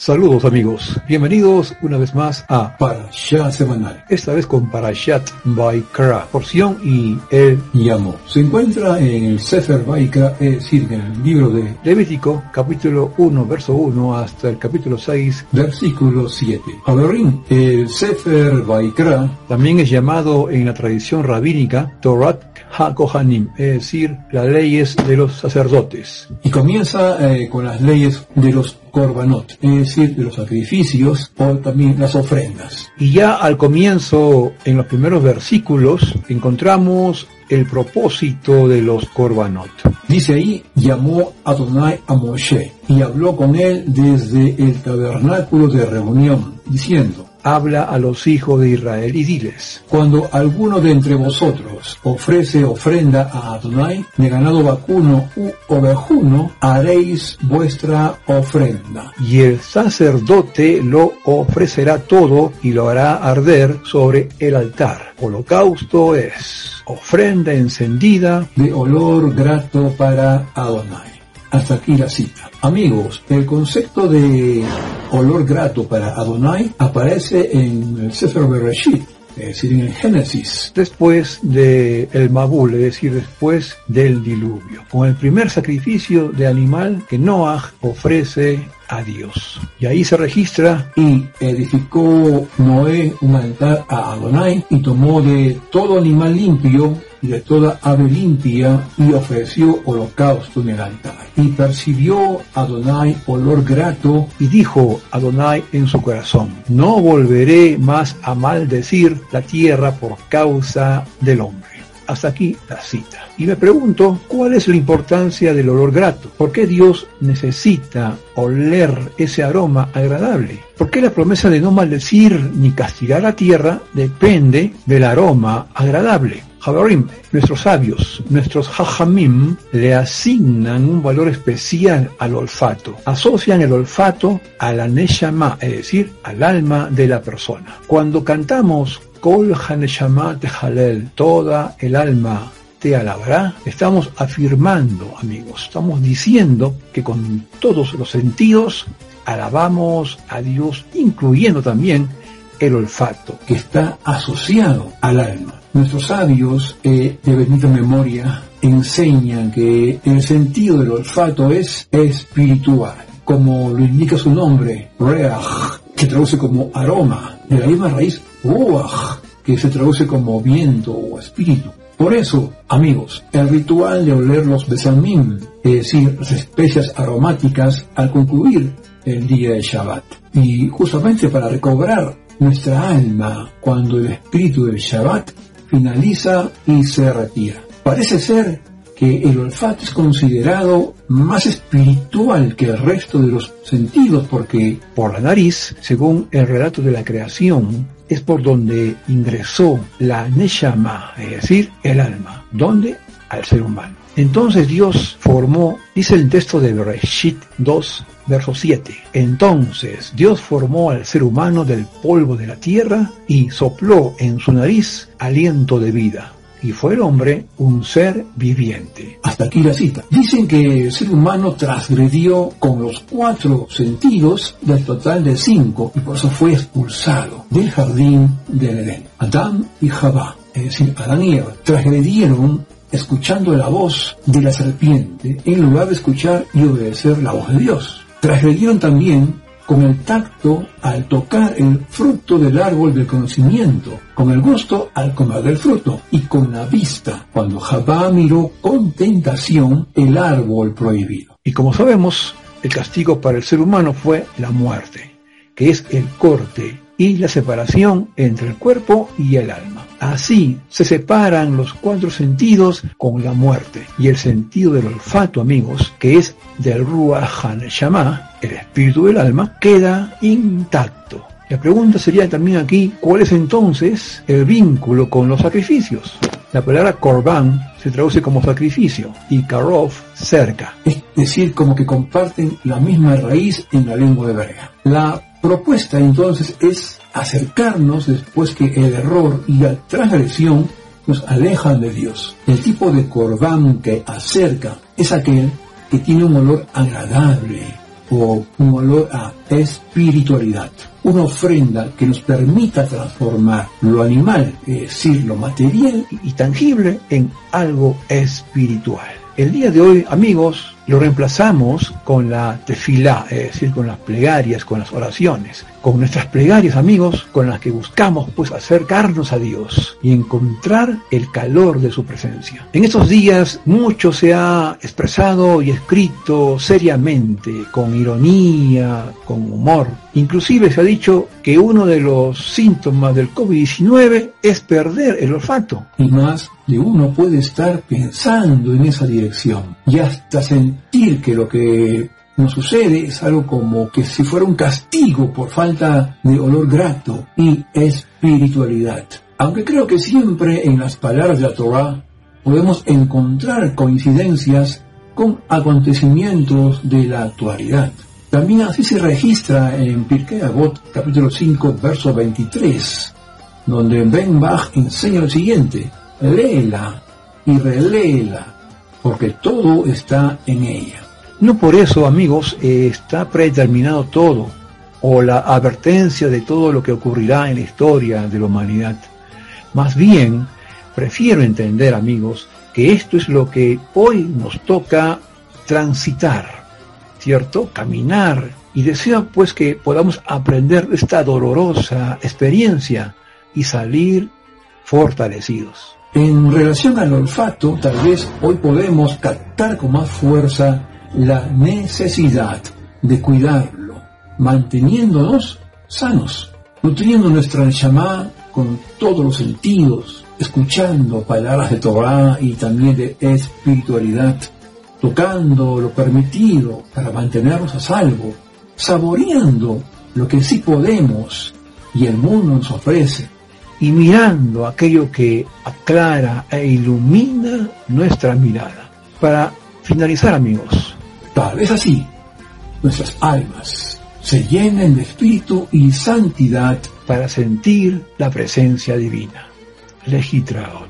Saludos amigos, bienvenidos una vez más a Parashat Semanal, esta vez con Parashat Baikra, porción y el llamo. Se encuentra en el Sefer Baikra, es decir, en el libro de Levítico, capítulo 1, verso 1 hasta el capítulo 6, versículo 7. Haberim, el Sefer Baikra también es llamado en la tradición rabínica Torat HaKohanim, es decir, las leyes de los sacerdotes. Y comienza eh, con las leyes de los Korbanot, es decir, de los sacrificios o también las ofrendas. Y ya al comienzo, en los primeros versículos, encontramos el propósito de los Korbanot. Dice ahí, llamó Adonai a Moshe y habló con él desde el tabernáculo de reunión, diciendo, habla a los hijos de Israel y diles, cuando alguno de entre vosotros ofrece ofrenda a Adonai de ganado vacuno u ovejuno, haréis vuestra ofrenda. Y el sacerdote lo ofrecerá todo y lo hará arder sobre el altar. Holocausto es ofrenda encendida de olor grato para Adonai. Hasta aquí la cita. Amigos, el concepto de olor grato para Adonai aparece en el Sefer Bereshit, es decir, en el Génesis, después del el Mabul, es decir, después del diluvio, con el primer sacrificio de animal que Noah ofrece a Dios. Y ahí se registra y edificó Noé un altar a Adonai y tomó de todo animal limpio y de toda ave limpia y ofreció holocausto en el altar. Y percibió Adonai olor grato y dijo Adonai en su corazón, no volveré más a maldecir la tierra por causa del hombre. Hasta aquí la cita. Y me pregunto, ¿cuál es la importancia del olor grato? ¿Por qué Dios necesita oler ese aroma agradable? ¿Por qué la promesa de no maldecir ni castigar la tierra depende del aroma agradable? Havarim, nuestros sabios, nuestros hajamim, le asignan un valor especial al olfato. Asocian el olfato a la neshama, es decir, al alma de la persona. Cuando cantamos Kol Haneshama Tehalel, toda el alma te alabará, estamos afirmando, amigos, estamos diciendo que con todos los sentidos alabamos a Dios, incluyendo también el olfato, que está asociado al alma. Nuestros sabios eh, de bendita memoria enseñan que el sentido del olfato es espiritual, como lo indica su nombre, reach, que traduce como aroma, de la misma raíz ruach, que se traduce como viento o espíritu. Por eso, amigos, el ritual de oler los besamim, es decir, las especias aromáticas, al concluir el día de Shabbat. Y justamente para recobrar nuestra alma cuando el espíritu del Shabbat finaliza y se retira. Parece ser que el olfato es considerado más espiritual que el resto de los sentidos porque por la nariz, según el relato de la creación, es por donde ingresó la Neshama, es decir, el alma. ¿Dónde? Al ser humano. Entonces Dios formó, dice el texto de Bereshit 2, verso 7. Entonces Dios formó al ser humano del polvo de la tierra y sopló en su nariz aliento de vida y fue el hombre un ser viviente. Hasta aquí la cita. Dicen que el ser humano transgredió con los cuatro sentidos del total de cinco y por eso fue expulsado del jardín del Edén. Adán y Jabá, es decir, Adán y Eva, transgredieron escuchando la voz de la serpiente en lugar de escuchar y obedecer la voz de Dios. Transgredieron también con el tacto al tocar el fruto del árbol del conocimiento, con el gusto al comer del fruto y con la vista cuando Jabá miró con tentación el árbol prohibido. Y como sabemos, el castigo para el ser humano fue la muerte, que es el corte y la separación entre el cuerpo y el alma. Así se separan los cuatro sentidos con la muerte y el sentido del olfato, amigos, que es del Ruach HaNeshama, el espíritu del alma, queda intacto. La pregunta sería también aquí, ¿cuál es entonces el vínculo con los sacrificios? La palabra korban se traduce como sacrificio y karov cerca, es decir, como que comparten la misma raíz en la lengua hebrea. La propuesta entonces es acercarnos después que el error y la transgresión nos alejan de Dios. El tipo de korban que acerca es aquel que tiene un olor agradable, o un olor a espiritualidad. Una ofrenda que nos permita transformar lo animal, es decir, lo material y tangible, en algo espiritual. El día de hoy, amigos, lo reemplazamos con la tefilá, es decir, con las plegarias, con las oraciones, con nuestras plegarias, amigos, con las que buscamos pues acercarnos a Dios y encontrar el calor de su presencia. En estos días mucho se ha expresado y escrito seriamente, con ironía, con humor. Inclusive se ha dicho que uno de los síntomas del COVID-19 es perder el olfato. Y más de uno puede estar pensando en esa dirección y hasta sentir que lo que nos sucede es algo como que si fuera un castigo por falta de olor grato y espiritualidad. Aunque creo que siempre en las palabras de la Torah podemos encontrar coincidencias con acontecimientos de la actualidad. También así se registra en Pirkei Avot capítulo 5 verso 23, donde Ben Bach enseña lo siguiente, léela y reléela, porque todo está en ella. No por eso, amigos, está predeterminado todo, o la advertencia de todo lo que ocurrirá en la historia de la humanidad. Más bien, prefiero entender, amigos, que esto es lo que hoy nos toca transitar, ¿cierto? Caminar. Y deseo pues que podamos aprender esta dolorosa experiencia y salir fortalecidos. En relación al olfato, tal vez hoy podemos captar con más fuerza la necesidad de cuidarlo, manteniéndonos sanos, nutriendo nuestra llamada con todos los sentidos, escuchando palabras de Torah y también de espiritualidad, tocando lo permitido para mantenernos a salvo, saboreando lo que sí podemos y el mundo nos ofrece y mirando aquello que aclara e ilumina nuestra mirada. Para finalizar amigos, tal vez así nuestras almas se llenen de espíritu y santidad para sentir la presencia divina. Legitraot.